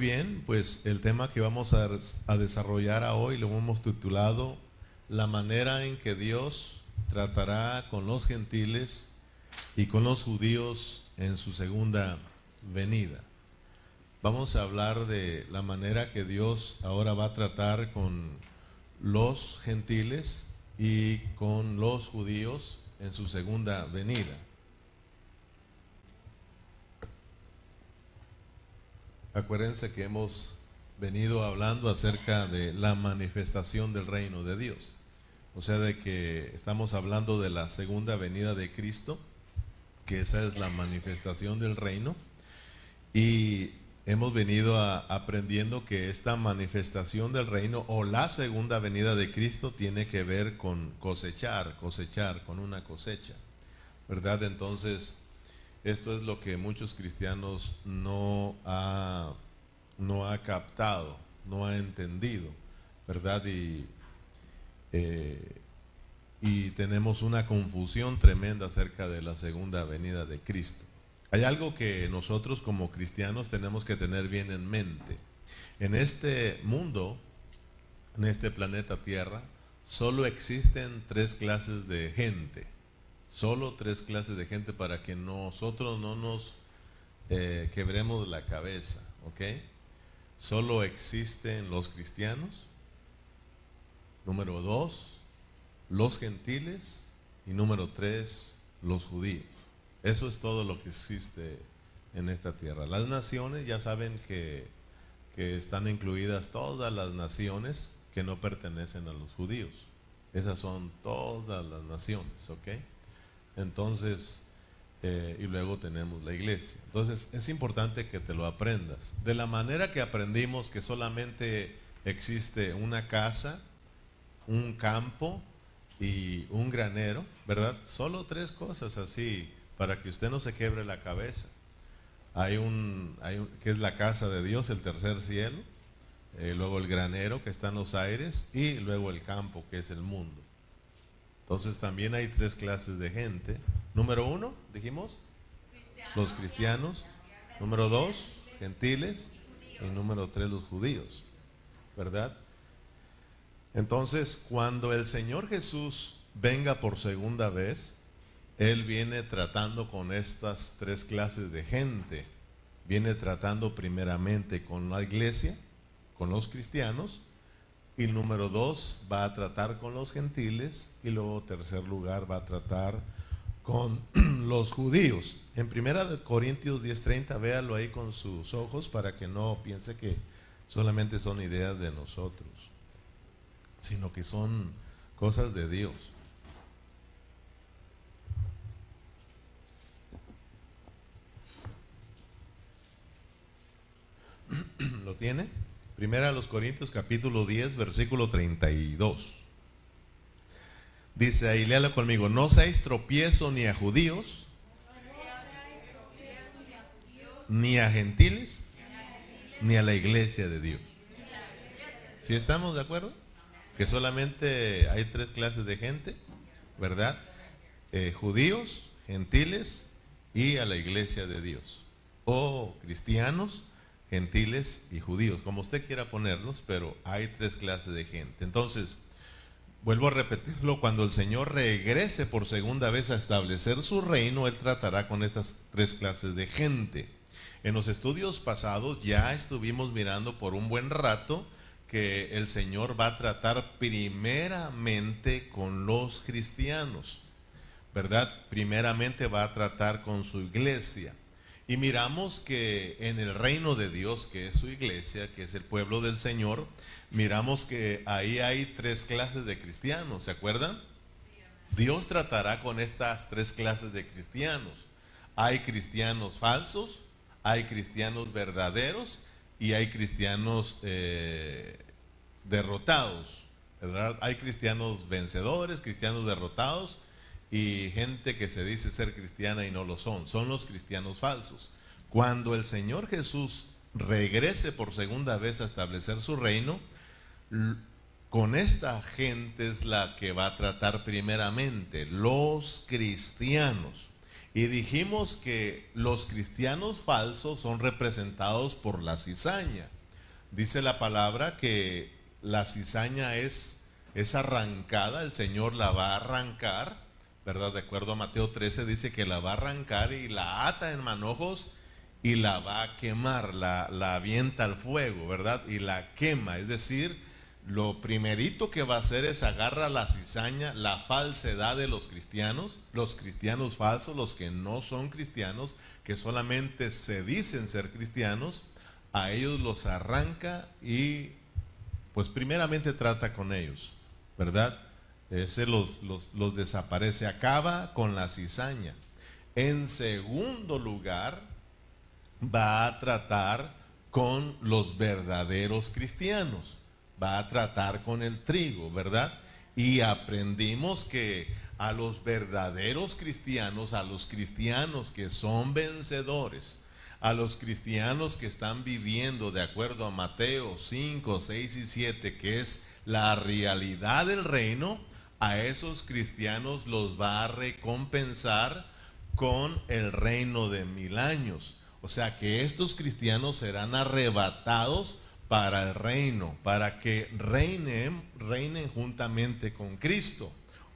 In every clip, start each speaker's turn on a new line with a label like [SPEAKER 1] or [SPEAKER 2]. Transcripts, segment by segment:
[SPEAKER 1] Bien, pues el tema que vamos a, a, desarrollar hoy lo hemos titulado La manera en que Dios tratará con los gentiles y con los judíos en su segunda venida. Vamos a hablar de la manera que Dios ahora va a tratar con los gentiles y con los judíos en su segunda venida. Acuérdense que hemos venido hablando acerca de la manifestación del reino de Dios. O sea, de que estamos hablando de la segunda venida de Cristo, que esa es la manifestación del reino. Y hemos venido aprendiendo que esta manifestación del reino o la segunda venida de Cristo tiene que ver con cosechar, cosechar, con una cosecha. ¿Verdad? Entonces, esto es lo que muchos cristianos no ha, no ha captado, no ha entendido, ¿verdad? Y, eh, y tenemos una confusión tremenda acerca de la segunda venida de Cristo. Hay algo que nosotros como cristianos tenemos que tener bien en mente. En este mundo, en este planeta Tierra, solo existen tres clases de gente Solo tres clases de gente para que nosotros no nos eh, quebremos la cabeza, ¿ok? Solo existen los cristianos. Número dos, los gentiles. Y número tres, los judíos. Eso es todo lo que existe en esta tierra. Las naciones ya saben que, que están incluidas todas las naciones que no pertenecen a los judíos. Esas son todas las naciones, ¿ok? Entonces, eh, y luego tenemos la iglesia. Entonces, es importante que te lo aprendas. De la manera que aprendimos que solamente existe una casa, un campo y un granero, ¿verdad? Solo tres cosas así, para que usted no se quebre la cabeza. Hay un, hay un que es la casa de Dios, el tercer cielo, eh, luego el granero que está en los aires y luego el campo que es el mundo. Entonces también hay tres clases de gente. Número uno, dijimos, los cristianos. Número dos, gentiles. Y número tres, los judíos. ¿Verdad? Entonces, cuando el Señor Jesús venga por segunda vez, Él viene tratando con estas tres clases de gente. Viene tratando primeramente con la iglesia, con los cristianos, y número dos, va a tratar con los gentiles. Y luego, tercer lugar, va a tratar con los judíos. En primera de Corintios 10:30, véalo ahí con sus ojos para que no piense que solamente son ideas de nosotros, sino que son cosas de Dios. ¿Lo tiene? Primera a los Corintios capítulo 10, versículo 32. Dice ahí, léalo conmigo, no seáis tropiezo ni a judíos, ni a gentiles, ni a la iglesia de Dios. ¿Si estamos de acuerdo? Que solamente hay tres clases de gente, ¿verdad? Eh, judíos, gentiles y a la iglesia de Dios. O cristianos gentiles y judíos, como usted quiera ponerlos, pero hay tres clases de gente. Entonces, vuelvo a repetirlo, cuando el Señor regrese por segunda vez a establecer su reino, Él tratará con estas tres clases de gente. En los estudios pasados ya estuvimos mirando por un buen rato que el Señor va a tratar primeramente con los cristianos, ¿verdad? Primeramente va a tratar con su iglesia. Y miramos que en el reino de Dios, que es su iglesia, que es el pueblo del Señor, miramos que ahí hay tres clases de cristianos, ¿se acuerdan? Dios tratará con estas tres clases de cristianos. Hay cristianos falsos, hay cristianos verdaderos y hay cristianos eh, derrotados. Hay cristianos vencedores, cristianos derrotados y gente que se dice ser cristiana y no lo son. Son los cristianos falsos. Cuando el Señor Jesús regrese por segunda vez a establecer su reino, con esta gente es la que va a tratar primeramente, los cristianos. Y dijimos que los cristianos falsos son representados por la cizaña. Dice la palabra que la cizaña es, es arrancada, el Señor la va a arrancar, ¿verdad? De acuerdo a Mateo 13 dice que la va a arrancar y la ata en manojos y la va a quemar, la, la avienta al fuego, ¿verdad? Y la quema, es decir, lo primerito que va a hacer es agarra la cizaña, la falsedad de los cristianos, los cristianos falsos, los que no son cristianos, que solamente se dicen ser cristianos, a ellos los arranca y pues primeramente trata con ellos, ¿verdad? Ese los, los, los desaparece, acaba con la cizaña. En segundo lugar, va a tratar con los verdaderos cristianos va a tratar con el trigo, ¿verdad? Y aprendimos que a los verdaderos cristianos, a los cristianos que son vencedores, a los cristianos que están viviendo de acuerdo a Mateo 5, 6 y 7, que es la realidad del reino, a esos cristianos los va a recompensar con el reino de mil años. O sea que estos cristianos serán arrebatados para el reino, para que reinen, reinen juntamente con Cristo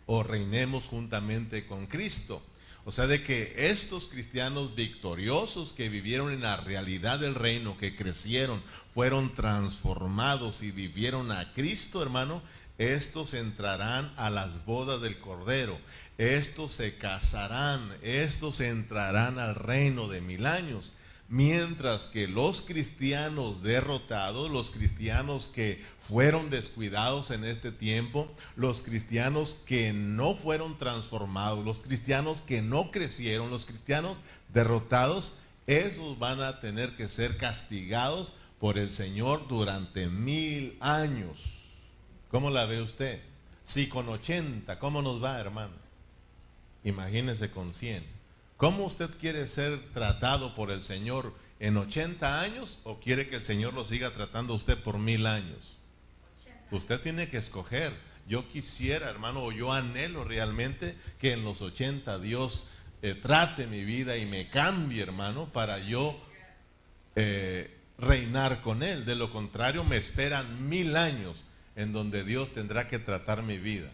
[SPEAKER 1] o reinemos juntamente con Cristo. O sea, de que estos cristianos victoriosos que vivieron en la realidad del reino, que crecieron, fueron transformados y vivieron a Cristo, hermano, estos entrarán a las bodas del Cordero, estos se casarán, estos entrarán al reino de mil años. Mientras que los cristianos derrotados, los cristianos que fueron descuidados en este tiempo, los cristianos que no fueron transformados, los cristianos que no crecieron, los cristianos derrotados, esos van a tener que ser castigados por el Señor durante mil años. ¿Cómo la ve usted? Si con 80, ¿cómo nos va, hermano? Imagínese con 100. ¿Cómo usted quiere ser tratado por el Señor en 80 años o quiere que el Señor lo siga tratando a usted por mil años? Usted tiene que escoger. Yo quisiera, hermano, o yo anhelo realmente que en los 80 Dios eh, trate mi vida y me cambie, hermano, para yo eh, reinar con Él. De lo contrario, me esperan mil años en donde Dios tendrá que tratar mi vida.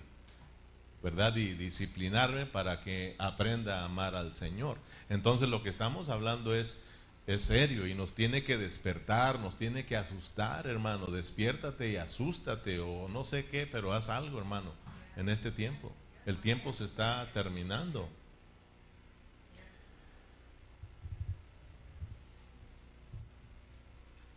[SPEAKER 1] ¿verdad? Y disciplinarme para que aprenda a amar al Señor. Entonces lo que estamos hablando es, es serio y nos tiene que despertar, nos tiene que asustar, hermano. Despiértate y asústate o no sé qué, pero haz algo, hermano, en este tiempo. El tiempo se está terminando.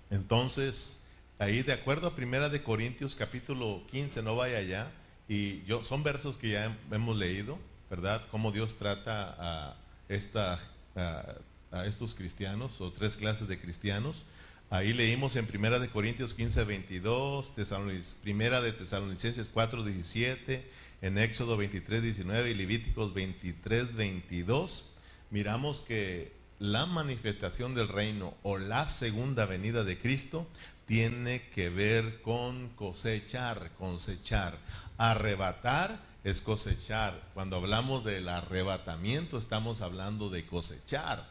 [SPEAKER 1] Entonces, ahí de acuerdo a Primera de Corintios capítulo 15, no vaya allá, y yo, son versos que ya hemos leído, ¿verdad? Cómo Dios trata a, esta, a, estos cristianos, o tres clases de cristianos. Ahí leímos en Primera de Corintios 15, 22, Primera de Tesalonicenses 4, 17, en Éxodo 23, 19 y Levíticos 23, 22. Miramos que la manifestación del reino o la segunda venida de Cristo tiene que ver con cosechar, cosechar. Arrebatar es cosechar. Cuando hablamos del arrebatamiento estamos hablando de cosechar.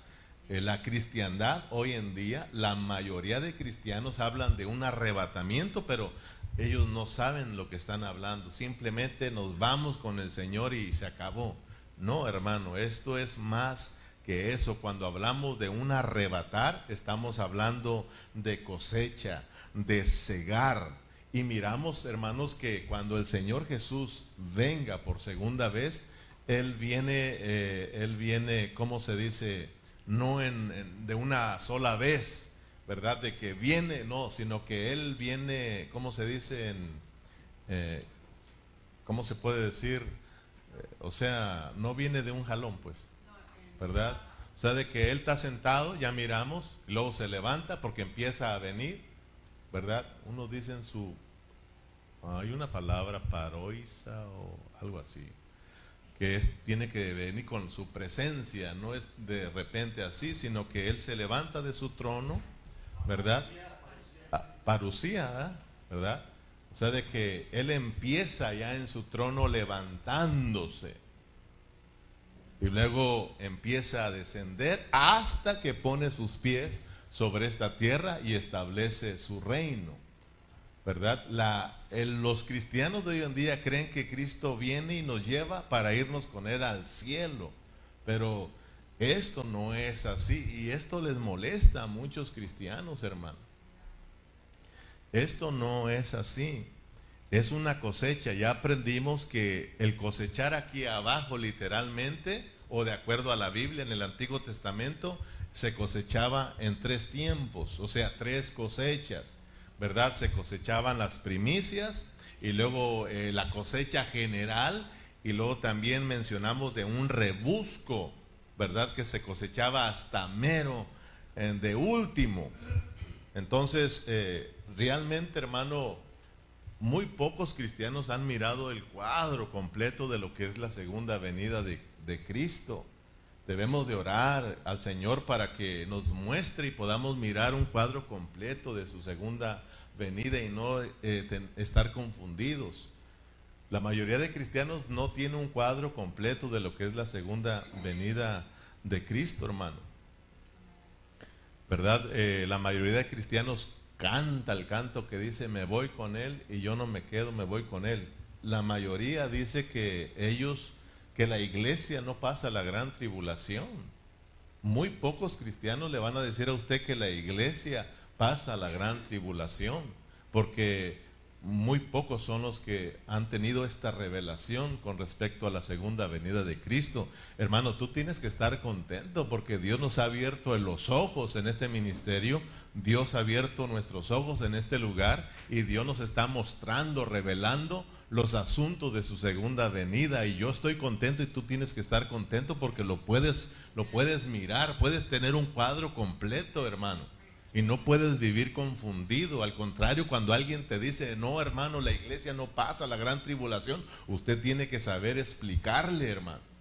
[SPEAKER 1] En la cristiandad hoy en día, la mayoría de cristianos hablan de un arrebatamiento, pero ellos no saben lo que están hablando. Simplemente nos vamos con el Señor y se acabó. No, hermano, esto es más que eso. Cuando hablamos de un arrebatar, estamos hablando de cosecha, de cegar, y miramos, hermanos, que cuando el Señor Jesús venga por segunda vez, Él viene, eh, Él viene, ¿cómo se dice? No en, de una sola vez, ¿verdad? De que viene, no, sino que Él viene, ¿cómo se dice? En, eh, ¿Cómo se puede decir? Eh, o sea, no viene de un jalón, pues, ¿verdad? O sea, de que Él está sentado, ya miramos, luego se levanta porque empieza a venir ¿verdad? Uno dice en su, hay una palabra paroisa o algo así, que es, tiene que venir con su presencia, no es de repente así, sino que Él se levanta de su trono, ¿verdad? Parucía, ¿verdad? O sea, de que Él empieza ya en su trono levantándose. Y luego empieza a descender hasta que pone sus pies sobre esta tierra y establece su reino. ¿Verdad? Los cristianos de hoy en día creen que Cristo viene y nos lleva para irnos con Él al cielo. Pero esto no es así y esto les molesta a muchos cristianos, hermano. Esto no es así. Es una cosecha. Ya aprendimos que el cosechar aquí abajo literalmente, o de acuerdo a la Biblia en el Antiguo Testamento, se cosechaba en tres tiempos, o sea, tres cosechas, ¿verdad? Se cosechaban las primicias y luego eh, la cosecha general y luego también mencionamos de un rebusco ¿verdad? Que se cosechaba hasta mero de último. Entonces, eh, realmente, hermano, muy pocos cristianos han mirado el cuadro completo de lo que es la segunda venida de, Cristo. Debemos de orar al Señor para que nos muestre y podamos mirar un cuadro completo de su segunda venida y no eh, estar confundidos. La mayoría de cristianos no tiene un cuadro completo de lo que es la segunda venida de Cristo, hermano. ¿Verdad? Eh, la mayoría de cristianos canta el canto que dice, me voy con Él y yo no me quedo, me voy con Él. La mayoría dice que ellos, que la iglesia no pasa la gran tribulación. Muy pocos cristianos le van a decir a usted que la iglesia pasa la gran tribulación, porque muy pocos son los que han tenido esta revelación con respecto a la segunda venida de Cristo. Hermano, tú tienes que estar contento porque Dios nos ha abierto los ojos en este ministerio, Dios ha abierto nuestros ojos en este lugar y Dios nos está mostrando, revelando los asuntos de su segunda venida y yo estoy contento y tú tienes que estar contento porque lo puedes lo puedes mirar, puedes tener un cuadro completo, hermano. Y no puedes vivir confundido. Al contrario, cuando alguien te dice, no hermano, la iglesia no pasa la gran tribulación, usted tiene que saber explicarle, hermano.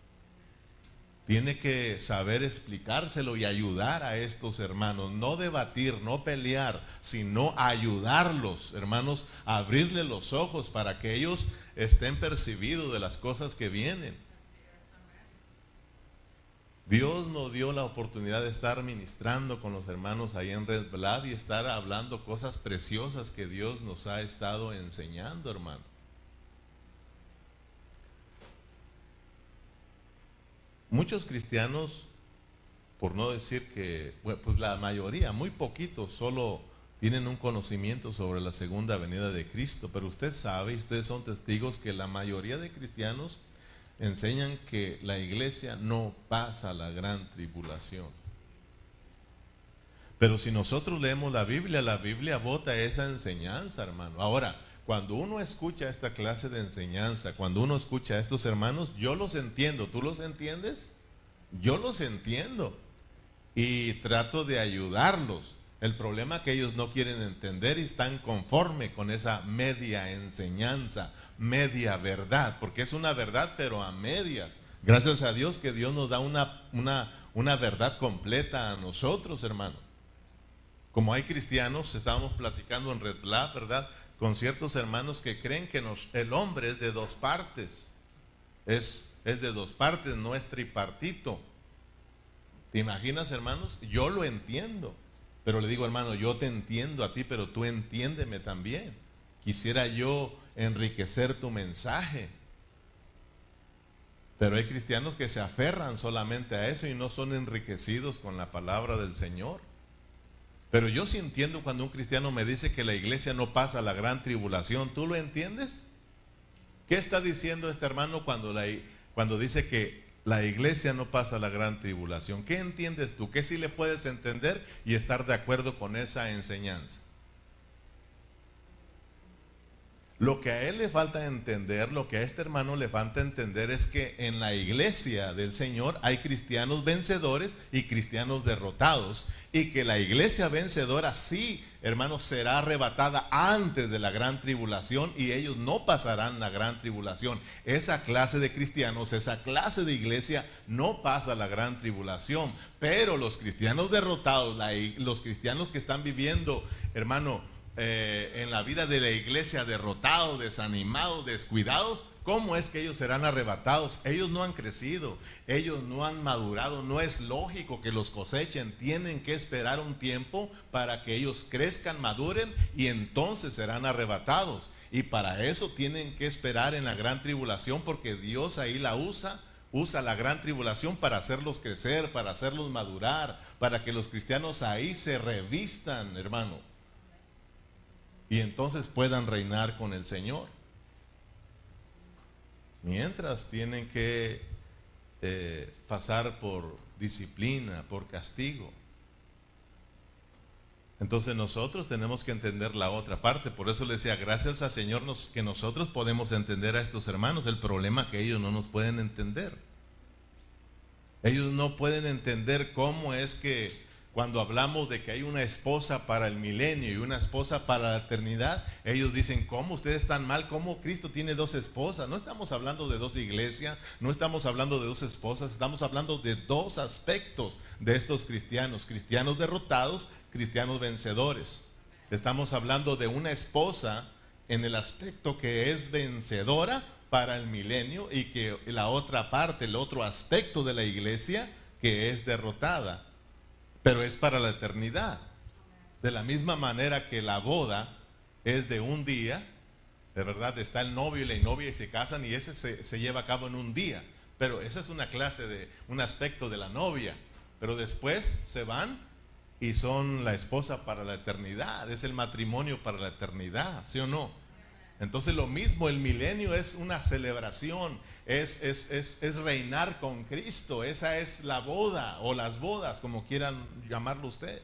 [SPEAKER 1] Tiene que saber explicárselo y ayudar a estos hermanos. No debatir, no pelear, sino ayudarlos, hermanos, a abrirle los ojos para que ellos estén percibidos de las cosas que vienen. Dios nos dio la oportunidad de estar ministrando con los hermanos ahí en Red Blood y estar hablando cosas preciosas que Dios nos ha estado enseñando, hermano. Muchos cristianos, por no decir que, pues la mayoría, muy poquitos, solo tienen un conocimiento sobre la segunda venida de Cristo, pero usted sabe ustedes son testigos que la mayoría de cristianos enseñan que la iglesia no pasa la gran tribulación. Pero si nosotros leemos la Biblia, la Biblia vota esa enseñanza, hermano. Ahora, cuando uno escucha esta clase de enseñanza, cuando uno escucha a estos hermanos, yo los entiendo. ¿Tú los entiendes? Yo los entiendo. Y trato de ayudarlos. El problema es que ellos no quieren entender y están conforme con esa media enseñanza media verdad, porque es una verdad pero a medias. Gracias a Dios que Dios nos da una, una, una verdad completa a nosotros, hermano. Como hay cristianos, estábamos platicando en Red Lab, ¿verdad? Con ciertos hermanos que creen que nos, el hombre es de dos partes. Es, es de dos partes, no es tripartito. ¿Te imaginas, hermanos? Yo lo entiendo. Pero le digo, hermano, yo te entiendo a ti, pero tú entiéndeme también. Quisiera yo enriquecer tu mensaje. Pero hay cristianos que se aferran solamente a eso y no son enriquecidos con la palabra del Señor. Pero yo sí entiendo cuando un cristiano me dice que la iglesia no pasa la gran tribulación. ¿Tú lo entiendes? ¿Qué está diciendo este hermano cuando, dice que la iglesia no pasa la gran tribulación? ¿Qué entiendes tú? ¿Qué sí le puedes entender y estar de acuerdo con esa enseñanza? Lo que a él le falta entender, lo que a este hermano le falta entender es que en la iglesia del Señor hay cristianos vencedores y cristianos derrotados. Y que la iglesia vencedora sí, hermano, será arrebatada antes de la gran tribulación y ellos no pasarán la gran tribulación. Esa clase de cristianos, esa clase de iglesia no pasa la gran tribulación. Pero los cristianos derrotados, los cristianos que están viviendo, hermano, eh, en la vida de la iglesia derrotados, desanimados, descuidados, ¿Cómo es que ellos serán arrebatados? Ellos no han crecido, ellos no han madurado, no es lógico que los cosechen, tienen que esperar un tiempo para que ellos crezcan, maduren y entonces serán arrebatados. Y para eso tienen que esperar en la gran tribulación porque Dios ahí la usa, usa la gran tribulación para hacerlos crecer, para hacerlos madurar, para que los cristianos ahí se revistan, hermano. Y entonces puedan reinar con el Señor. Mientras tienen que eh, pasar por disciplina, por castigo. Entonces nosotros tenemos que entender la otra parte. Por eso le decía, gracias al Señor que nosotros podemos entender a estos hermanos. El problema que ellos no nos pueden entender. Ellos no pueden entender cómo es que cuando hablamos de que hay una esposa para el milenio y una esposa para la eternidad, ellos dicen, ¿cómo ustedes están mal? ¿Cómo Cristo tiene dos esposas? No estamos hablando de dos iglesias, no estamos hablando de dos esposas, estamos hablando de dos aspectos de estos cristianos, cristianos derrotados cristianos vencedores. Estamos hablando de una esposa en el aspecto que es vencedora para el milenio y que la otra parte, el otro aspecto de la iglesia que es derrotada, pero es para la eternidad. De la misma manera que la boda es de un día, de verdad está el novio y la novia y se casan y ese se, se lleva a cabo en un día, pero esa es una clase de un aspecto de la novia, pero después se van y son la esposa para la eternidad, es el matrimonio para la eternidad, ¿sí o no? Entonces lo mismo, el milenio es una celebración, es, es, es, es, reinar con Cristo, esa es la boda o las bodas, como quieran llamarlo usted.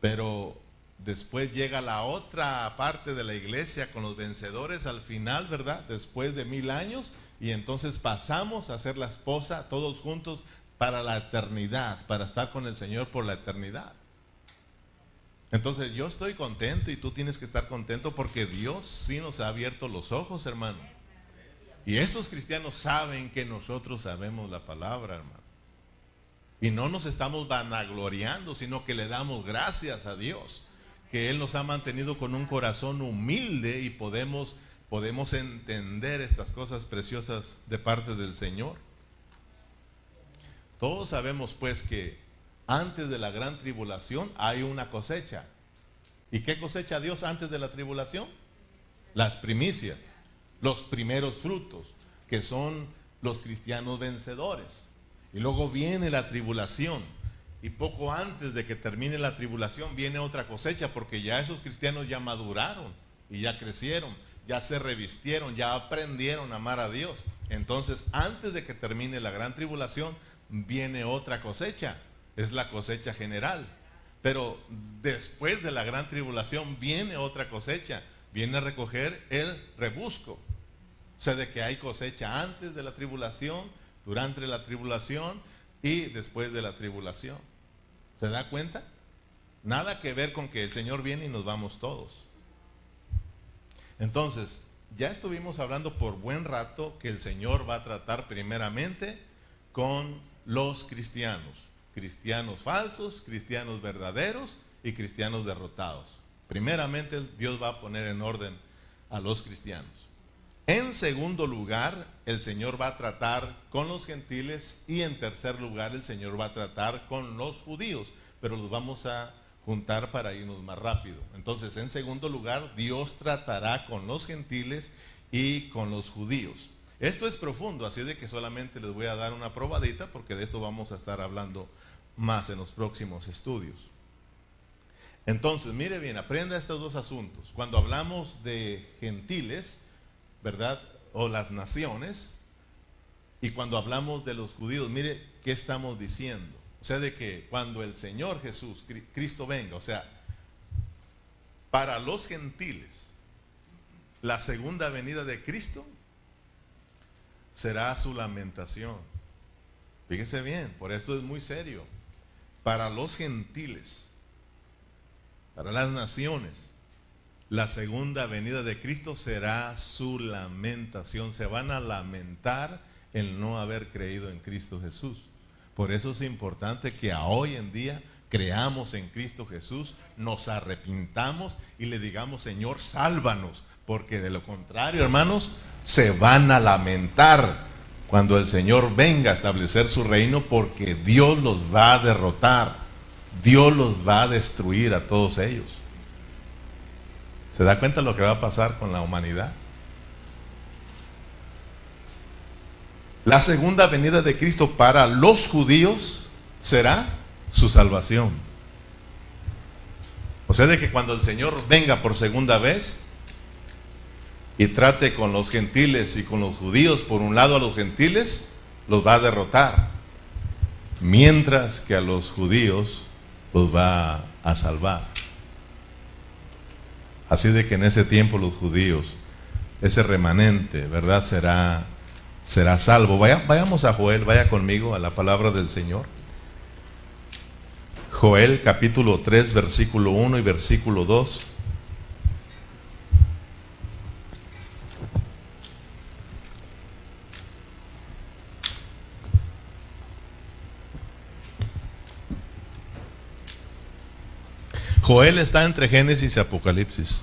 [SPEAKER 1] Pero después llega la otra parte de la iglesia con los vencedores al final, ¿verdad? Después de mil años, y entonces pasamos a ser la esposa todos juntos para la eternidad, para estar con el Señor por la eternidad. Entonces yo estoy contento y tú tienes que estar contento porque Dios sí nos ha abierto los ojos, hermano. Y estos cristianos saben que nosotros sabemos la palabra, hermano. Y no nos estamos vanagloriando, sino que le damos gracias a Dios, que Él nos ha mantenido con un corazón humilde y podemos, podemos entender estas cosas preciosas de parte del Señor. Todos sabemos pues que antes de la gran tribulación hay una cosecha. ¿Y qué cosecha Dios antes de la tribulación? Las primicias, los primeros frutos, que son los cristianos vencedores. Y luego viene la tribulación. Y poco antes de que termine la tribulación viene otra cosecha, porque ya esos cristianos ya maduraron y ya crecieron, ya se revistieron, ya aprendieron a amar a Dios. Entonces, antes de que termine la gran tribulación, viene otra cosecha, es la cosecha general. Pero después de la gran tribulación viene otra cosecha, viene a recoger el rebusco. O sea, de que hay cosecha antes de la tribulación, durante la tribulación y después de la tribulación. ¿Se da cuenta? Nada que ver con que el Señor viene y nos vamos todos. Entonces, ya estuvimos hablando por buen rato que el Señor va a tratar primeramente con los cristianos. Cristianos falsos, cristianos verdaderos y cristianos derrotados. Primeramente Dios va a poner en orden a los cristianos. En segundo lugar, el Señor va a tratar con los gentiles y en tercer lugar, el Señor va a tratar con los judíos, pero los vamos a juntar para irnos más rápido. Entonces, en segundo lugar, Dios tratará con los gentiles y con los judíos. Esto es profundo, así de que solamente les voy a dar una probadita porque de esto vamos a estar hablando más en los próximos estudios. Entonces, mire bien, aprenda estos dos asuntos. Cuando hablamos de gentiles, ¿verdad? O las naciones, y cuando hablamos de los judíos, mire qué estamos diciendo. O sea, de que cuando el Señor Jesús, Cristo venga, o sea, para los gentiles, la segunda venida de Cristo será su lamentación. Fíjese bien, por esto es muy serio. Para los gentiles, para las naciones, la segunda venida de Cristo será su lamentación. Se van a lamentar el no haber creído en Cristo Jesús. Por eso es importante que a hoy en día creamos en Cristo Jesús, nos arrepintamos y le digamos, Señor, sálvanos, porque de lo contrario, hermanos, se van a lamentar cuando el Señor venga a establecer su reino porque Dios los va a derrotar, Dios los va a destruir a todos ellos. ¿Se da cuenta lo que va a pasar con la humanidad? La segunda venida de Cristo para los judíos será su salvación. O sea, de que cuando el Señor venga por segunda vez y trate con los gentiles y con los judíos, por un lado a los gentiles, los va a derrotar, mientras que a los judíos los va a salvar. Así de que en ese tiempo los judíos, ese remanente, ¿verdad? Será, será salvo. Vaya, vayamos a Joel, vaya conmigo a la palabra del Señor. Joel capítulo 3, versículo 1 y versículo 2. Joel está entre Génesis y Apocalipsis.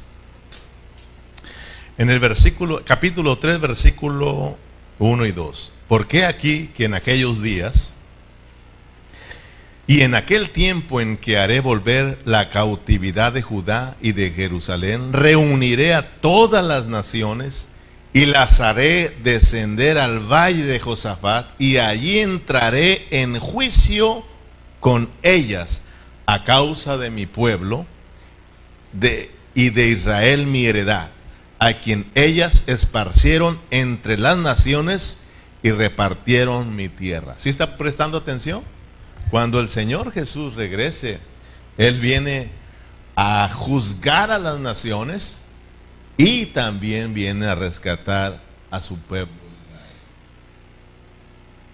[SPEAKER 1] En el versículo, capítulo 3, versículo 1 y 2. ¿Por qué aquí que en aquellos días y en aquel tiempo en que haré volver la cautividad de Judá y de Jerusalén, reuniré a todas las naciones y las haré descender al valle de Josafat y allí entraré en juicio con ellas a causa de mi pueblo de, y de Israel mi heredad, a quien ellas esparcieron entre las naciones y repartieron mi tierra. ¿Sí está prestando atención? Cuando el Señor Jesús regrese, Él viene a juzgar a las naciones y también viene a rescatar a su pueblo.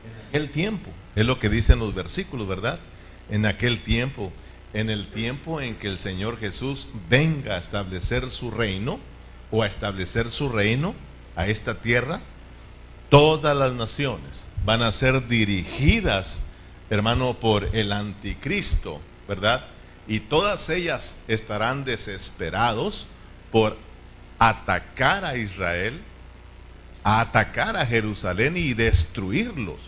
[SPEAKER 1] En aquel tiempo, es lo que dicen los versículos, ¿verdad? En aquel tiempo, en el tiempo en que el Señor Jesús venga a establecer su reino o a establecer su reino a esta tierra, todas las naciones van a ser dirigidas hermano, por el anticristo, ¿verdad? Y todas ellas estarán desesperados por atacar a Israel, a atacar a Jerusalén y destruirlos.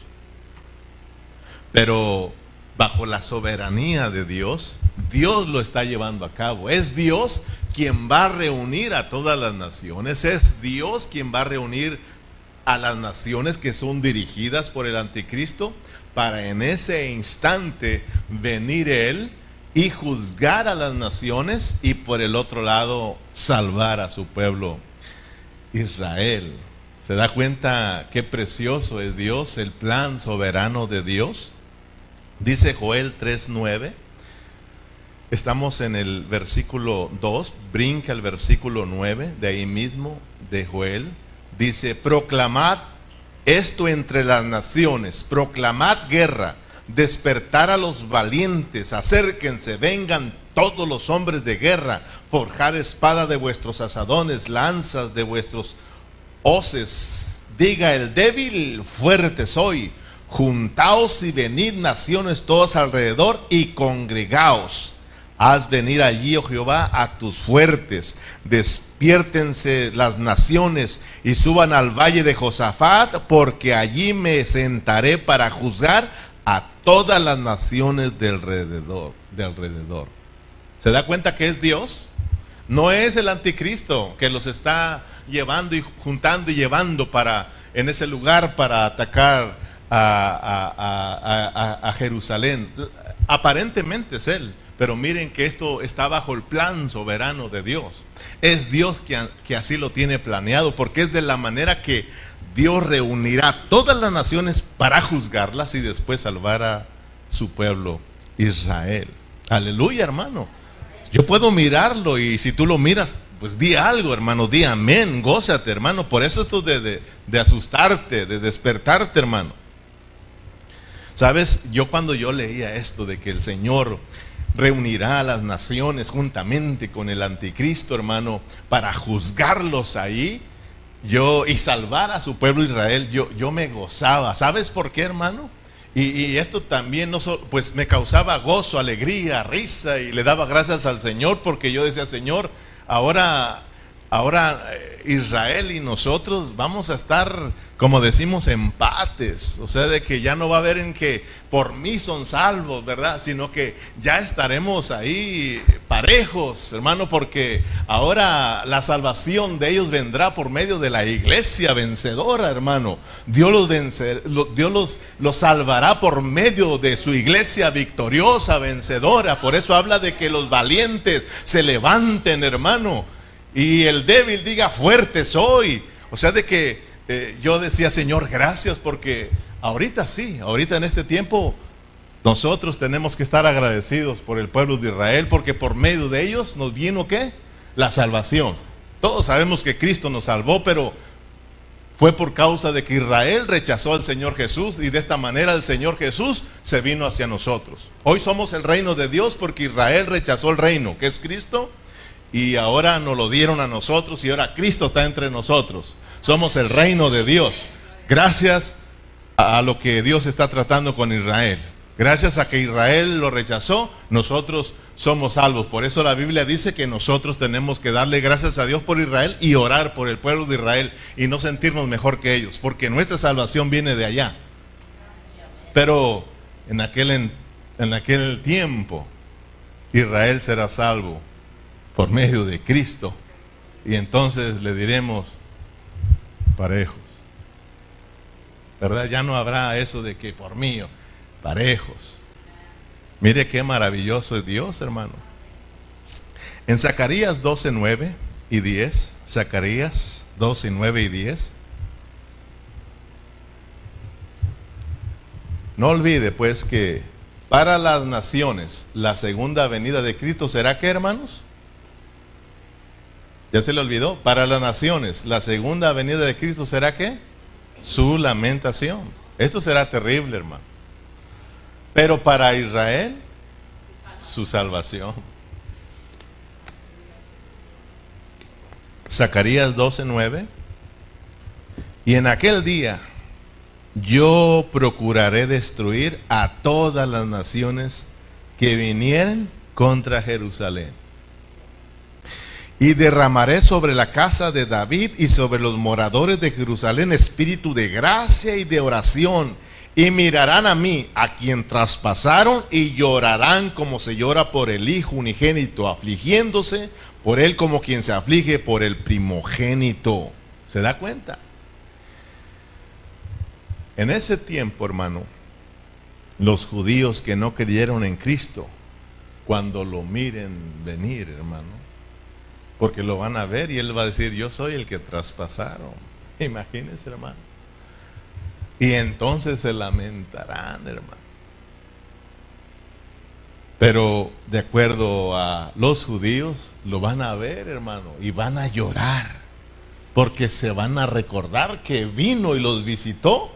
[SPEAKER 1] Pero bajo la soberanía de Dios, Dios lo está llevando a cabo. Es Dios quien va a reunir a todas las naciones. Es Dios quien va a reunir a las naciones que son dirigidas por el anticristo para en ese instante venir Él y juzgar a las naciones y por el otro lado salvar a su pueblo Israel. ¿Se da cuenta qué precioso es Dios, el plan soberano de Dios? Dice Joel 3.9. Estamos en el versículo 2, brinca el versículo 9, de ahí mismo, de Joel. Dice, proclamad esto entre las naciones, proclamad guerra, despertar a los valientes, acérquense, vengan todos los hombres de guerra, forjar espada de vuestros asadones, lanzas de vuestros hoces. Diga el débil, fuerte soy. Juntaos y venid naciones todas alrededor y congregaos Haz venir allí, oh Jehová, a tus fuertes. Despiértense las naciones y suban al valle de Josafat, porque allí me sentaré para juzgar a todas las naciones de alrededor. ¿Se da cuenta que es Dios? No es el anticristo que los está llevando y juntando y llevando para en ese lugar para atacar a, Jerusalén. Aparentemente es él pero miren que esto está bajo el plan soberano de Dios. Es Dios que, que, así lo tiene planeado, porque es de la manera que Dios reunirá todas las naciones para juzgarlas y después salvar a su pueblo Israel. Aleluya, hermano. Yo puedo mirarlo y si tú lo miras, pues di algo, hermano, di amén, gózate, hermano. Por eso esto de, de asustarte, de despertarte, hermano. Sabes, yo cuando yo leía esto de que el Señor reunirá a las naciones juntamente con el anticristo, hermano, para juzgarlos ahí. Yo y salvar a su pueblo Israel, yo, yo me gozaba. ¿Sabes por qué, hermano? Y, esto también no pues me causaba gozo, alegría, risa y le daba gracias al Señor porque yo decía, Señor, ahora ahora eh, Israel y nosotros vamos a estar, como decimos, empates. O sea, de que ya no va a haber en que por mí son salvos, ¿verdad? Sino que ya estaremos ahí parejos, hermano, porque ahora la salvación de ellos vendrá por medio de la iglesia vencedora, hermano. Dios los, Dios los, los salvará por medio de su iglesia victoriosa, vencedora. Por eso habla de que los valientes se levanten, hermano y el débil diga, fuerte soy. O sea, de que eh, yo decía, Señor, gracias porque ahorita sí, ahorita en este tiempo nosotros tenemos que estar agradecidos por el pueblo de Israel porque por medio de ellos nos vino qué? La salvación. Todos sabemos que Cristo nos salvó, pero fue por causa de que Israel rechazó al Señor Jesús y de esta manera el Señor Jesús se vino hacia nosotros. Hoy somos el reino de Dios porque Israel rechazó el reino, que es Cristo, y ahora nos lo dieron a nosotros y ahora Cristo está entre nosotros. Somos el reino de Dios. Gracias a lo que Dios está tratando con Israel. Gracias a que Israel lo rechazó, nosotros somos salvos. Por eso la Biblia dice que nosotros tenemos que darle gracias a Dios por Israel y orar por el pueblo de Israel y no sentirnos mejor que ellos, porque nuestra salvación viene de allá. Pero en aquel, en aquel tiempo Israel será salvo por medio de Cristo. Y entonces le diremos parejos. ¿Verdad? Ya no habrá eso de que por mí, parejos. Mire qué maravilloso es Dios, hermano. En Zacarías 12, 9 y 10, Zacarías 12, 9 y 10. No olvide pues que para las naciones la segunda venida de Cristo será que, hermanos? ¿Ya se le olvidó? Para las naciones, la segunda venida de Cristo será qué? Su lamentación. Esto será terrible, hermano. Pero para Israel, su salvación. Zacarías 12:9. Y en aquel día yo procuraré destruir a todas las naciones que vinieren contra Jerusalén y derramaré sobre la casa de David y sobre los moradores de Jerusalén espíritu de gracia y de oración. Y mirarán a mí, a quien traspasaron, y llorarán como se llora por el hijo unigénito, afligiéndose por él como quien se aflige por el primogénito. ¿Se da cuenta? En ese tiempo, hermano, los judíos que no creyeron en Cristo, cuando lo miren venir, hermano, porque lo van a ver y él va a decir, yo soy el que traspasaron. Imagínense, hermano. Y entonces se lamentarán, hermano. Pero de acuerdo a los judíos, lo van a ver, hermano, y van a llorar. Porque se van a recordar que vino y los visitó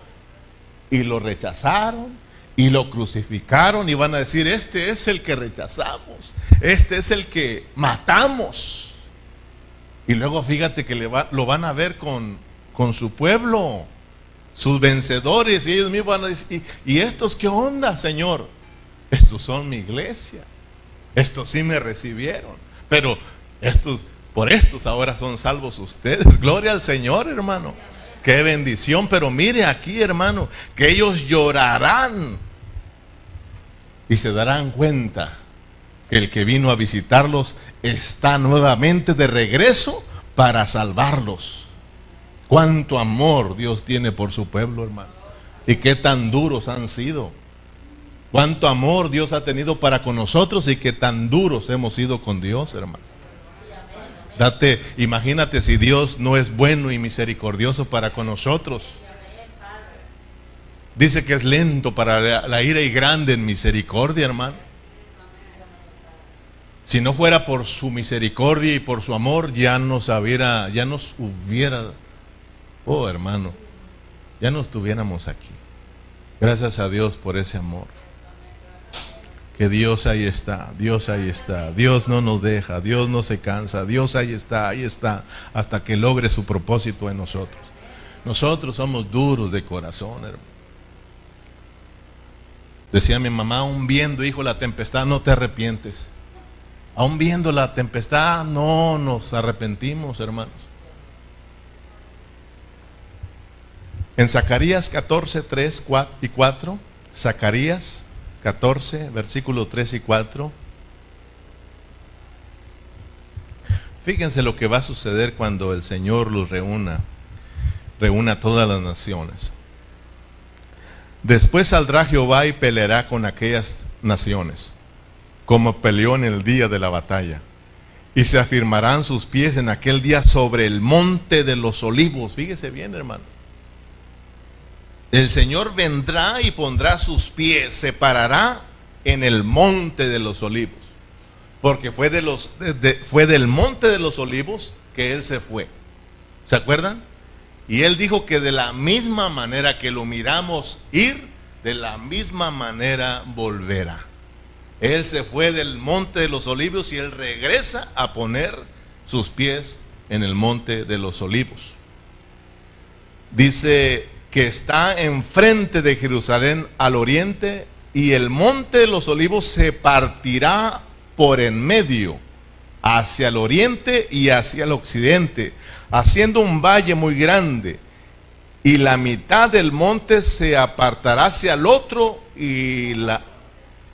[SPEAKER 1] y lo rechazaron y lo crucificaron y van a decir, este es el que rechazamos, este es el que matamos. Y luego fíjate que le lo van a ver con, con su pueblo, sus vencedores, y ellos mismos van a decir, ¿y, estos qué onda, Señor? Estos son mi iglesia. Estos sí me recibieron. Pero estos, por estos ahora son salvos ustedes. Gloria al Señor, hermano. Qué bendición. Pero mire aquí, hermano, que ellos llorarán y se darán cuenta el que vino a visitarlos está nuevamente de regreso para salvarlos. Cuánto amor Dios tiene por su pueblo, hermano. Y qué tan duros han sido. Cuánto amor Dios ha tenido para con nosotros y qué tan duros hemos sido con Dios, hermano. Date, imagínate si Dios no es bueno y misericordioso para con nosotros. Dice que es lento para la, la ira y grande en misericordia, hermano. Si no fuera por su misericordia y por su amor, ya nos hubiera, ya nos hubiera, oh hermano, ya no estuviéramos aquí. Gracias a Dios por ese amor. Que Dios ahí está, Dios ahí está, Dios no nos deja, Dios no se cansa, Dios ahí está, ahí está, hasta que logre su propósito en nosotros. Nosotros somos duros de corazón, hermano. Decía mi mamá, un viendo, hijo, la tempestad, no te arrepientes. Aún viendo la tempestad, no nos arrepentimos, hermanos. En Zacarías 14, 3 y 4, Zacarías 14, versículo 3 y 4. Fíjense lo que va a suceder cuando el Señor los reúna, reúna a todas las naciones. Después saldrá Jehová y peleará con aquellas naciones, como peleó en el día de la batalla. Y se afirmarán sus pies en aquel día sobre el monte de los olivos. Fíjese bien, hermano. El Señor vendrá y pondrá sus pies, se parará en el monte de los olivos. Porque fue, de los, fue del monte de los olivos que Él se fue. ¿Se acuerdan? Y Él dijo que de la misma manera que lo miramos ir, de la misma manera volverá. Él se fue del monte de los olivos y Él regresa a poner sus pies en el monte de los olivos. Dice que está enfrente de Jerusalén al oriente y el monte de los olivos se partirá por en medio hacia el oriente y hacia el occidente, haciendo un valle muy grande. Y la mitad del monte se apartará hacia el otro y la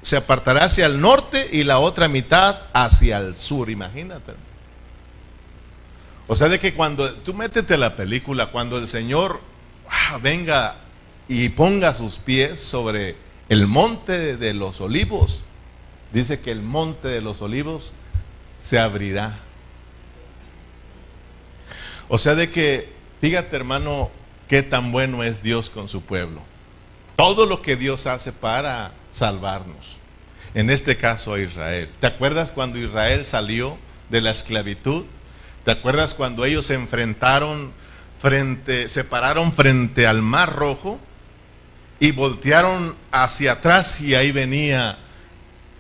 [SPEAKER 1] se apartará hacia el norte y la otra mitad hacia el sur, imagínate. O sea, de que cuando tú métete la película, cuando el Señor Ah, venga y ponga sus pies sobre el monte de los olivos, dice que el monte de los olivos se abrirá. O sea, de que, fíjate hermano, qué tan bueno es Dios con su pueblo. Todo lo que Dios hace para salvarnos. En este caso a Israel. ¿Te acuerdas cuando Israel salió de la esclavitud? ¿Te acuerdas cuando ellos se enfrentaron frente, se pararon frente al mar rojo y voltearon hacia atrás y ahí venía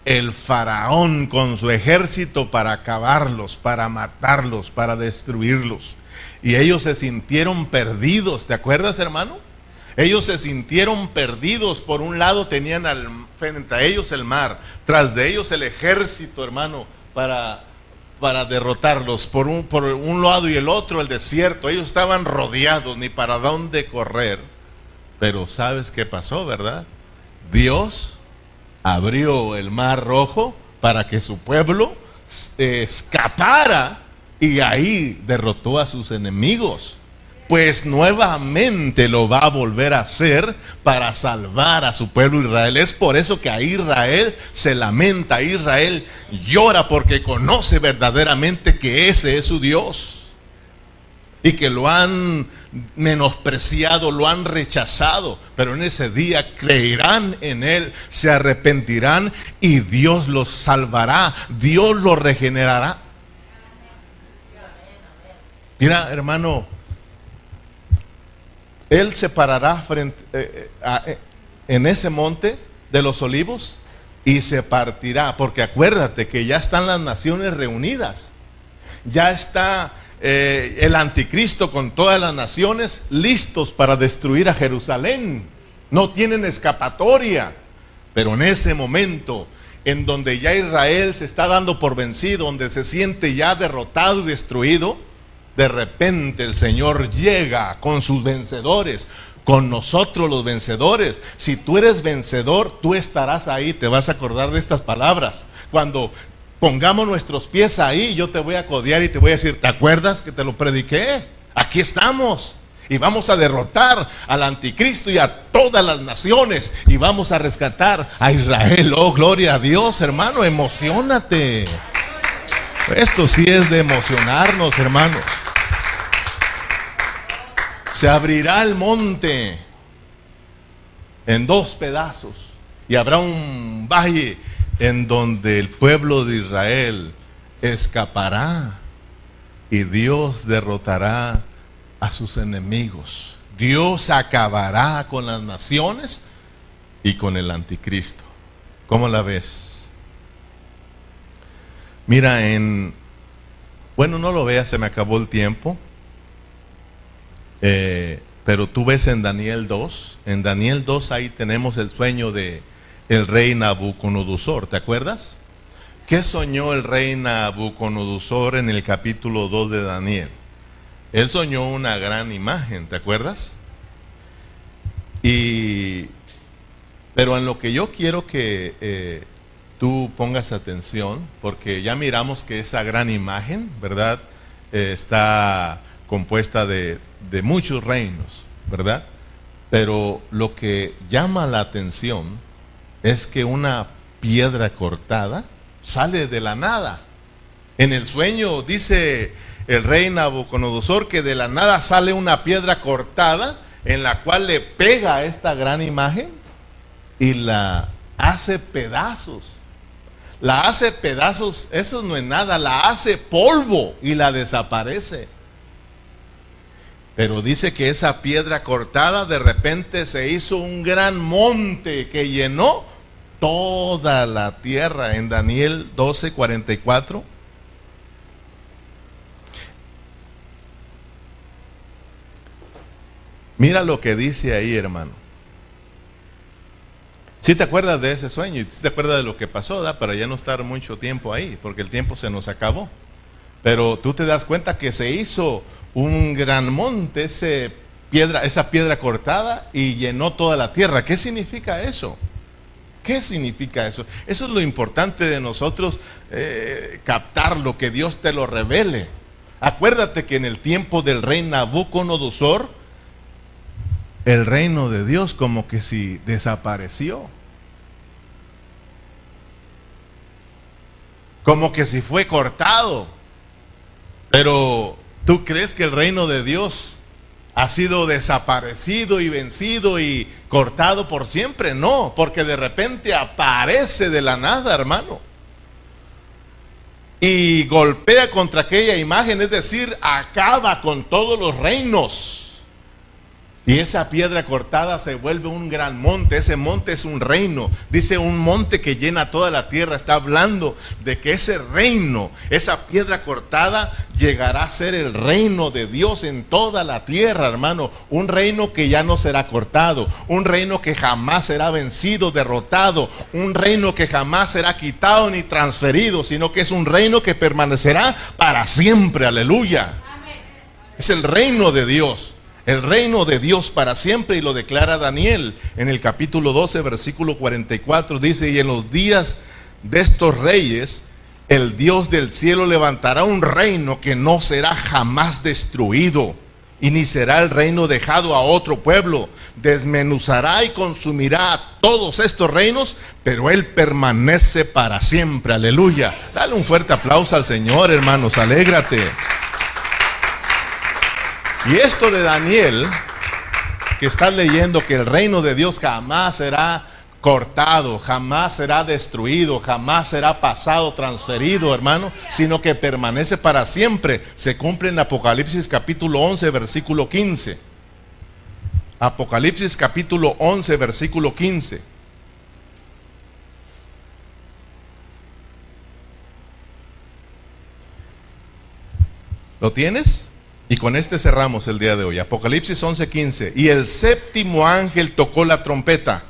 [SPEAKER 1] el faraón con su ejército para acabarlos, para matarlos, para destruirlos. Y ellos se sintieron perdidos, ¿te acuerdas hermano? Ellos se sintieron perdidos. Por un lado tenían frente a ellos el mar, tras de ellos el ejército, hermano, para para derrotarlos. Por un, por un lado y el otro el desierto. Ellos estaban rodeados, ni para dónde correr. Pero ¿sabes qué pasó, verdad? Dios abrió el mar rojo para que su pueblo escapara y ahí derrotó a sus enemigos pues nuevamente lo va a volver a hacer para salvar a su pueblo Israel. Es por eso que a Israel se lamenta, Israel llora porque conoce verdaderamente que ese es su Dios y que lo han menospreciado, lo han rechazado, pero en ese día creerán en Él, se arrepentirán y Dios los salvará, Dios los regenerará. Mira, hermano, él se parará frente, eh, eh, eh, en ese monte de los olivos y se partirá, porque acuérdate que ya están las naciones reunidas, ya está el anticristo con todas las naciones listos para destruir a Jerusalén, no tienen escapatoria, pero en ese momento en donde ya Israel se está dando por vencido, donde se siente ya derrotado y destruido, de repente el Señor llega con sus vencedores, con nosotros los vencedores. Si tú eres vencedor, tú estarás ahí, te vas a acordar de estas palabras. Cuando pongamos nuestros pies ahí, yo te voy a codear y te voy a decir, ¿te acuerdas que te lo prediqué? Aquí estamos. Y vamos a derrotar al anticristo y a todas las naciones. Y vamos a rescatar a Israel. Oh, gloria a Dios, hermano, emocionate. Esto sí es de emocionarnos, hermanos. Se abrirá el monte en dos pedazos y habrá un valle en donde el pueblo de Israel escapará y Dios derrotará a sus enemigos. Dios acabará con las naciones y con el anticristo. ¿Cómo la ves? Mira, en... Bueno, no lo veas, se me acabó el tiempo. Eh, pero tú ves en Daniel 2, en Daniel 2 ahí tenemos el sueño de el rey Nabucodonosor, ¿te acuerdas? ¿Qué soñó el rey Nabucodonosor en el capítulo 2 de Daniel? Él soñó una gran imagen, ¿te acuerdas? Y, pero en lo que yo quiero que eh, tú pongas atención, porque ya miramos que esa gran imagen, ¿verdad? Eh, está compuesta de, de muchos reinos, ¿verdad? Pero lo que llama la atención es que una piedra cortada sale de la nada. En el sueño dice el rey Nabucodonosor que de la nada sale una piedra cortada en la cual le pega esta gran imagen y la hace pedazos. La hace pedazos, eso no es nada, la hace polvo y la desaparece. Pero dice que esa piedra cortada de repente se hizo un gran monte que llenó toda la tierra en Daniel 12, 44. Mira lo que dice ahí, hermano. Si te acuerdas de ese sueño y si te acuerdas de lo que pasó, ¿da? para ya no estar mucho tiempo ahí, porque el tiempo se nos acabó. Pero tú te das cuenta que se hizo un gran monte, esa piedra cortada y llenó toda la tierra. ¿Qué significa eso? ¿Qué significa eso? Eso es lo importante de nosotros eh, captar lo que Dios te lo revele. Acuérdate que en el tiempo del rey Nabucodonosor, el reino de Dios como que si desapareció. Como que si fue cortado. Pero ¿tú crees que el reino de Dios ha sido desaparecido y vencido y cortado por siempre. No, porque de repente aparece de la nada, hermano. Y golpea contra aquella imagen, es decir, acaba con todos los reinos. Y esa piedra cortada se vuelve un gran monte. Ese monte es un reino. Dice un monte que llena toda la tierra. Está hablando de que ese reino, esa piedra cortada, llegará a ser el reino de Dios en toda la tierra, hermano. Un reino que ya no será cortado. Un reino que jamás será vencido, derrotado. Un reino que jamás será quitado ni transferido, sino que es un reino que permanecerá para siempre. Aleluya. Es el reino de Dios el reino de Dios para siempre y lo declara Daniel en el capítulo 12, versículo 44. Dice, y en los días de estos reyes, el Dios del cielo levantará un reino que no será jamás destruido y ni será el reino dejado a otro pueblo. Desmenuzará y consumirá todos estos reinos, pero Él permanece para siempre. Aleluya. Dale un fuerte aplauso al Señor, hermanos. Alégrate. Y esto de Daniel, que estás leyendo que el reino de Dios jamás será cortado, jamás será destruido, jamás será pasado, transferido, hermano, sino que permanece para siempre. Se cumple en Apocalipsis capítulo 11, versículo 15. Apocalipsis capítulo 11, versículo 15. ¿Lo tienes? Y con este cerramos el día de hoy. Apocalipsis 11:15. Y el séptimo ángel tocó la trompeta.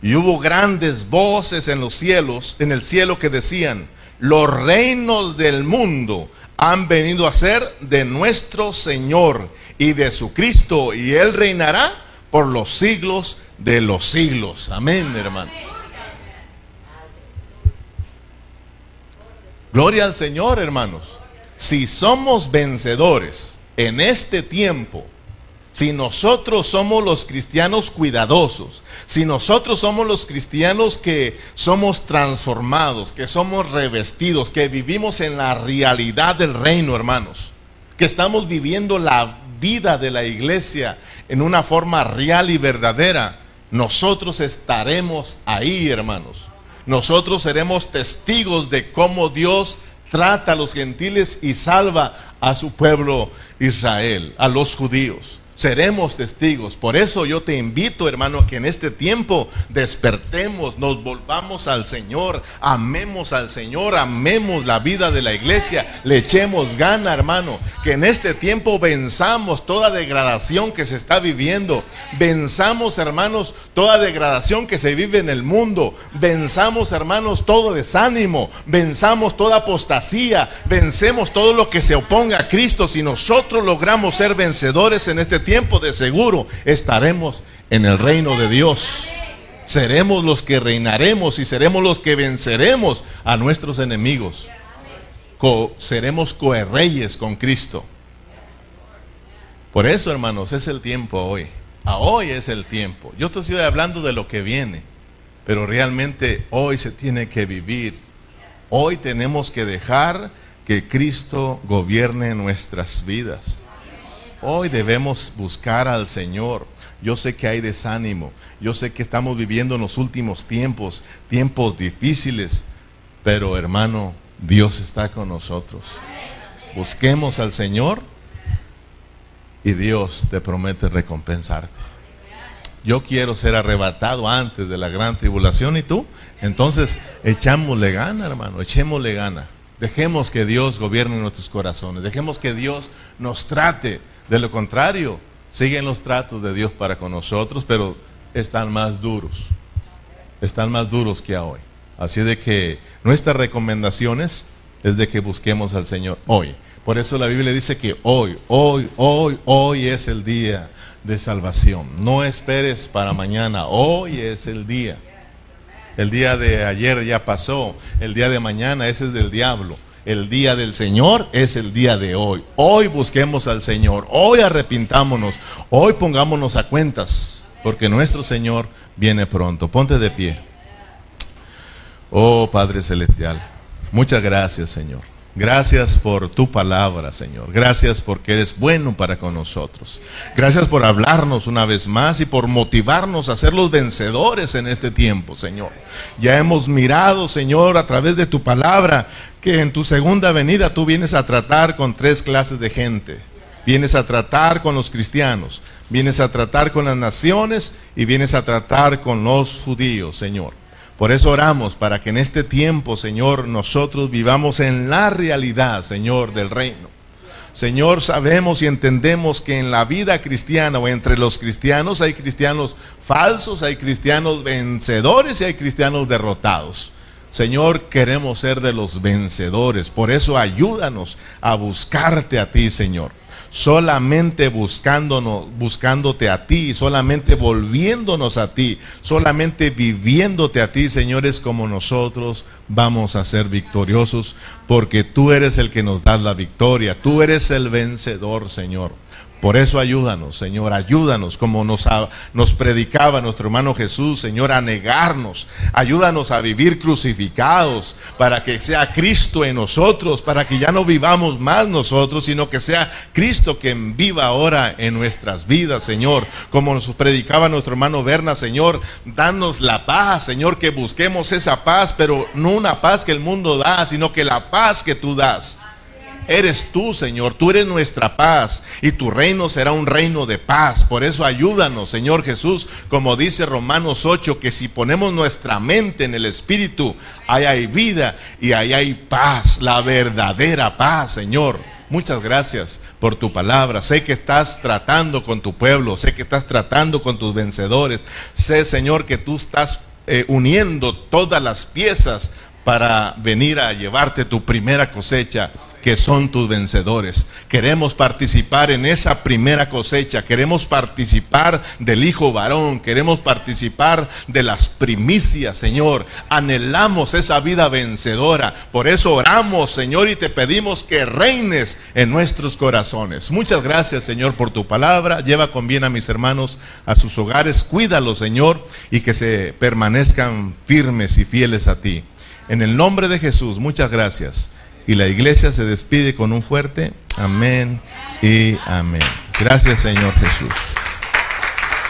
[SPEAKER 1] Y hubo grandes voces en los cielos, en el cielo que decían, los reinos del mundo han venido a ser de nuestro Señor y de su Cristo, y Él reinará por los siglos de los siglos. Amén, hermanos. Gloria al Señor, hermanos si somos vencedores en este tiempo, si nosotros somos los cristianos cuidadosos, si nosotros somos los cristianos que somos transformados, que somos revestidos, que vivimos en la realidad del reino, hermanos, que estamos viviendo la vida de la iglesia en una forma real y verdadera, nosotros estaremos ahí, hermanos. Nosotros seremos testigos de cómo Dios trata a los gentiles y salva a su pueblo Israel, a los judíos. Seremos testigos. Por eso yo te invito, hermano, que en este tiempo despertemos, nos volvamos al Señor, amemos al Señor, amemos la vida de la iglesia, le echemos gana, hermano, que en este tiempo venzamos toda degradación que se está viviendo, venzamos, hermanos, toda degradación que se vive en el mundo, venzamos, hermanos, todo desánimo, venzamos toda apostasía, vencemos todo lo que se oponga a Cristo. Si nosotros logramos ser vencedores en este tiempo de seguro estaremos en el reino de Dios. Seremos los que reinaremos y seremos los que venceremos a nuestros enemigos. seremos coerreyes con Cristo. Por eso, hermanos, es el tiempo hoy. Hoy es el tiempo. Yo estoy hablando de lo que viene, pero realmente hoy se tiene que vivir. Hoy tenemos que dejar que Cristo gobierne nuestras vidas. Hoy debemos buscar al Señor. Yo sé que hay desánimo. Yo sé que estamos viviendo en los últimos tiempos, tiempos difíciles. Pero hermano, Dios está con nosotros. Busquemos al Señor y Dios te promete recompensarte. Yo quiero ser arrebatado antes de la gran tribulación y tú. Entonces, echámosle gana, hermano, echémosle gana. Dejemos que Dios gobierne nuestros corazones. Dejemos que Dios nos trate de lo contrario, siguen los tratos de Dios para con nosotros, pero están más duros. Están más duros que hoy. Así de que nuestras recomendaciones es de que busquemos al Señor hoy. Por eso la Biblia dice que hoy, hoy, hoy, hoy es el día de salvación. No esperes para mañana, hoy es el día. El día de ayer ya pasó, el día de mañana ese es del diablo. El día del Señor es el día de hoy. Hoy busquemos al Señor. Hoy arrepintámonos. Hoy pongámonos a cuentas. Porque nuestro Señor viene pronto. Ponte de pie. Oh Padre Celestial. Muchas gracias Señor. Gracias por tu palabra, Señor. Gracias porque eres bueno para con nosotros. Gracias por hablarnos una vez más y por motivarnos a ser los vencedores en este tiempo, Señor. Ya hemos mirado, Señor, a través de tu palabra, que en tu segunda venida tú vienes a tratar con tres clases de gente. Vienes a tratar con los cristianos, vienes a tratar con las naciones y vienes a tratar con los judíos, Señor. Por eso oramos para que en este tiempo, Señor, nosotros vivamos en la realidad, Señor, del reino. Señor, sabemos y entendemos que en la vida cristiana o entre los cristianos hay cristianos falsos, hay cristianos vencedores y hay cristianos derrotados. Señor, queremos ser de los vencedores. Por eso ayúdanos a buscarte a ti, Señor solamente buscándonos, buscándote a ti, solamente volviéndonos a ti, solamente viviéndote a ti, señores, como nosotros vamos a ser victoriosos, porque tú eres el que nos das la victoria, tú eres el vencedor, Señor. Por eso ayúdanos, Señor, ayúdanos como nos, predicaba nuestro hermano Jesús, Señor, a negarnos. Ayúdanos a vivir crucificados para que sea Cristo en nosotros, para que ya no vivamos más nosotros, sino que sea Cristo quien viva ahora en nuestras vidas, Señor. Como nos predicaba nuestro hermano Berna, Señor, danos la paz, Señor, que busquemos esa paz, pero no una paz que el mundo da, sino que la paz que tú das eres tú, Señor. Tú eres nuestra paz y tu reino será un reino de paz. Por eso ayúdanos, Señor Jesús, como dice Romanos 8, que si ponemos nuestra mente en el Espíritu, ahí hay vida y ahí hay paz, la verdadera paz, Señor. Muchas gracias por tu palabra. Sé que estás tratando con tu pueblo, sé que estás tratando con tus vencedores. Sé, Señor, que tú estás eh, uniendo todas las piezas para venir a llevarte tu primera cosecha que son tus vencedores. Queremos participar en esa primera cosecha, queremos participar del Hijo varón, queremos participar de las primicias, Señor. Anhelamos esa vida vencedora. Por eso oramos, Señor, y te pedimos que reines en nuestros corazones. Muchas gracias, Señor, por tu palabra. Lleva con bien a mis hermanos a sus hogares. Cuídalos, Señor, y que se permanezcan firmes y fieles a ti. En el nombre de Jesús, muchas gracias. Y la iglesia se despide con un fuerte amén y amén. Gracias Señor Jesús.